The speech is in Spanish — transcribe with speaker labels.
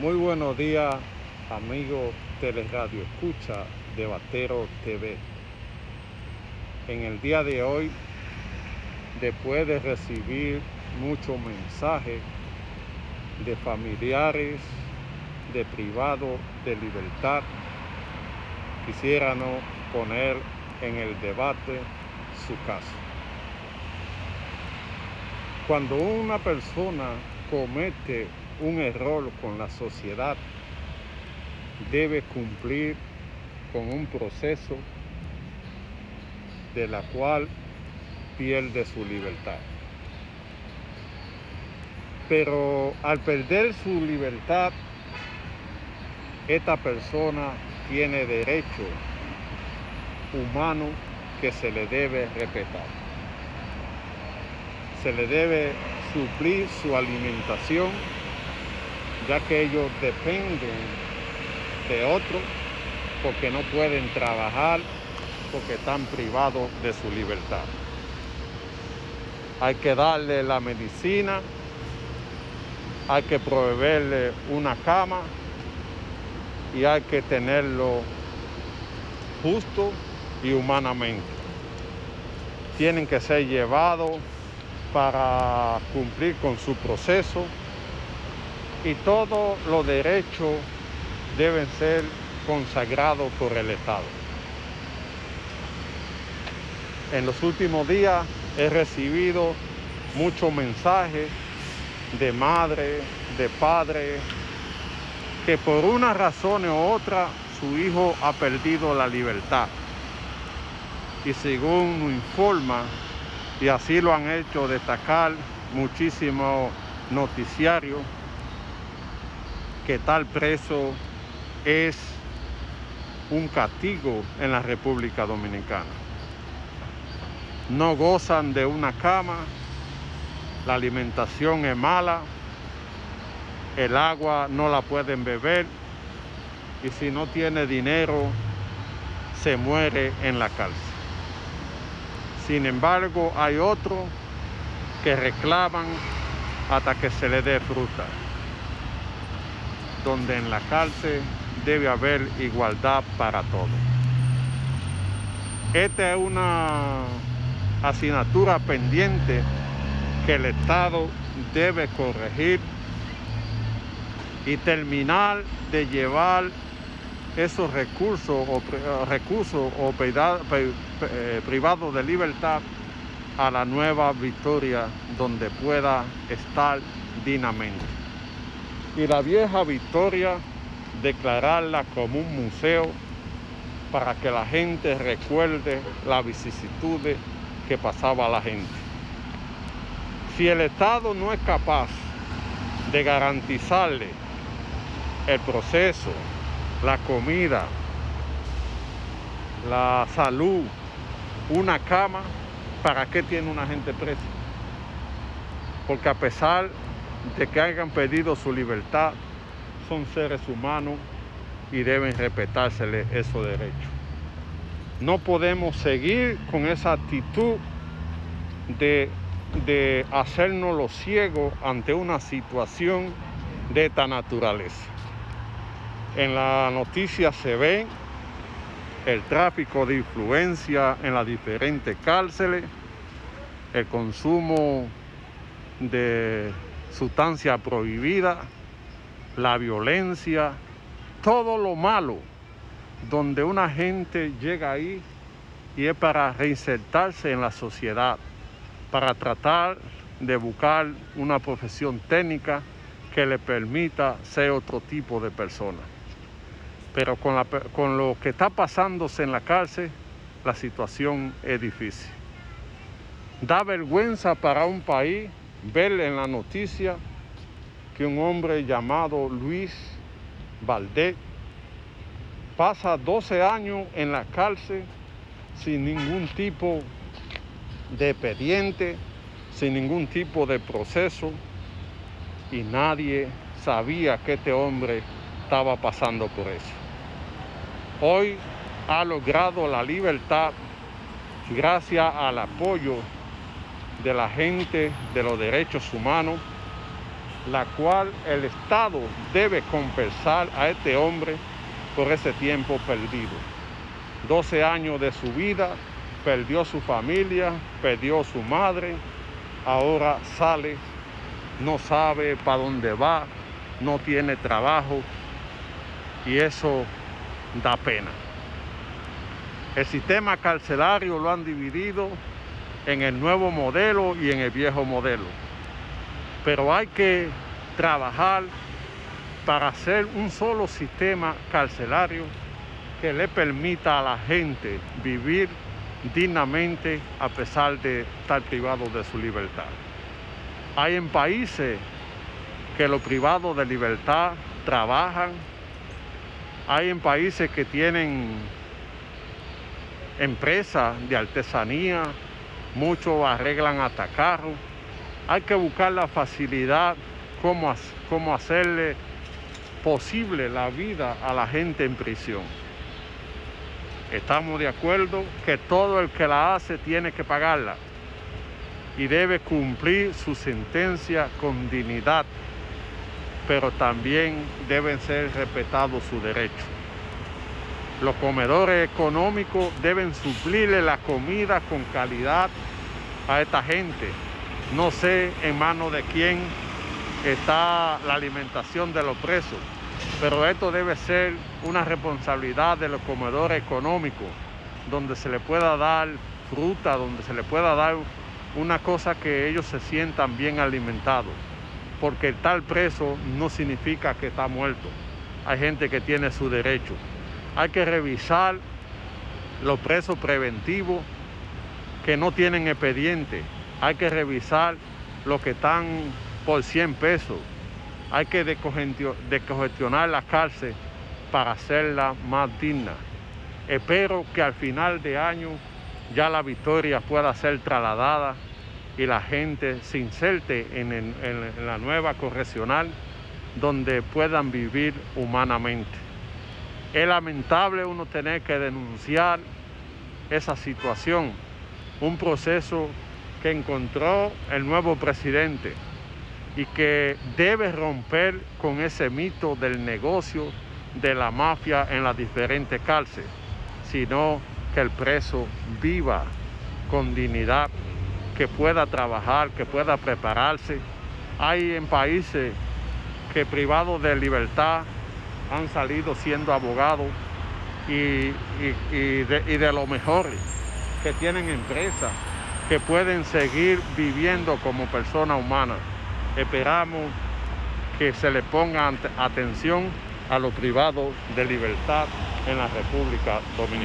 Speaker 1: Muy buenos días, amigos Teleradio Escucha de Batero TV. En el día de hoy, después de recibir muchos mensajes de familiares, de privados de libertad, quisiéramos poner en el debate su caso. Cuando una persona comete un error con la sociedad, debe cumplir con un proceso de la cual pierde su libertad. Pero al perder su libertad, esta persona tiene derecho humano que se le debe respetar. Se le debe suplir su alimentación ya que ellos dependen de otros porque no pueden trabajar, porque están privados de su libertad. Hay que darle la medicina, hay que proveerle una cama y hay que tenerlo justo y humanamente. Tienen que ser llevados para cumplir con su proceso y todos los derechos deben ser consagrados por el Estado. En los últimos días he recibido muchos mensajes de madre, de padre, que por una razón u otra su hijo ha perdido la libertad. Y según nos informa, y así lo han hecho destacar muchísimos noticiarios, que tal preso es un castigo en la República Dominicana. No gozan de una cama, la alimentación es mala, el agua no la pueden beber y si no tiene dinero se muere en la cárcel. Sin embargo, hay otros que reclaman hasta que se le dé fruta donde en la cárcel debe haber igualdad para todos. Esta es una asignatura pendiente que el Estado debe corregir y terminar de llevar esos recursos o, recursos o eh, privados de libertad a la nueva Victoria donde pueda estar dignamente y la vieja Victoria declararla como un museo para que la gente recuerde las vicisitudes que pasaba la gente. Si el Estado no es capaz de garantizarle el proceso, la comida, la salud, una cama, ¿para qué tiene una gente presa? Porque a pesar de que hayan pedido su libertad, son seres humanos y deben respetársele esos derechos. No podemos seguir con esa actitud de, de hacernos los ciegos ante una situación de esta naturaleza. En la noticia se ve el tráfico de influencia en las diferentes cárceles, el consumo de sustancia prohibida, la violencia, todo lo malo, donde una gente llega ahí y es para reinsertarse en la sociedad, para tratar de buscar una profesión técnica que le permita ser otro tipo de persona. Pero con, con lo que está pasándose en la cárcel, la situación es difícil. Da vergüenza para un país ver en la noticia que un hombre llamado Luis Valdés pasa 12 años en la cárcel sin ningún tipo de expediente, sin ningún tipo de proceso y nadie sabía que este hombre estaba pasando por eso. Hoy ha logrado la libertad gracias al apoyo de la gente de los derechos humanos la cual el Estado debe compensar a este hombre por ese tiempo perdido. 12 años de su vida, perdió su familia, perdió su madre, ahora sale, no sabe para dónde va, no tiene trabajo y eso da pena. El sistema carcelario lo han dividido en el nuevo modelo y en el viejo modelo. Pero hay que trabajar para hacer un solo sistema carcelario que le permita a la gente vivir dignamente a pesar de estar privado de su libertad. Hay en países que los privados de libertad trabajan, hay en países que tienen empresas de artesanía, muchos arreglan hasta carros. Hay que buscar la facilidad, cómo, cómo hacerle posible la vida a la gente en prisión. Estamos de acuerdo que todo el que la hace tiene que pagarla y debe cumplir su sentencia con dignidad, pero también deben ser respetados sus derechos. Los comedores económicos deben suplirle la comida con calidad a esta gente. No sé en manos de quién está la alimentación de los presos, pero esto debe ser una responsabilidad de los comedores económicos, donde se le pueda dar fruta, donde se le pueda dar una cosa que ellos se sientan bien alimentados, porque estar preso no significa que está muerto. Hay gente que tiene su derecho hay que revisar los presos preventivos que no tienen expediente. Hay que revisar los que están por 100 pesos. Hay que descongestionar la cárcel para hacerla más digna. Espero que al final de año ya la victoria pueda ser trasladada y la gente se inserte en, en la nueva correccional donde puedan vivir humanamente. Es lamentable uno tener que denunciar esa situación, un proceso que encontró el nuevo presidente y que debe romper con ese mito del negocio de la mafia en las diferentes cárceles, sino que el preso viva con dignidad, que pueda trabajar, que pueda prepararse. Hay en países que privados de libertad han salido siendo abogados y, de, de lo mejor, que tienen empresas, que pueden seguir viviendo como personas humanas. Esperamos que se le ponga atención a los privados de libertad en la República Dominicana.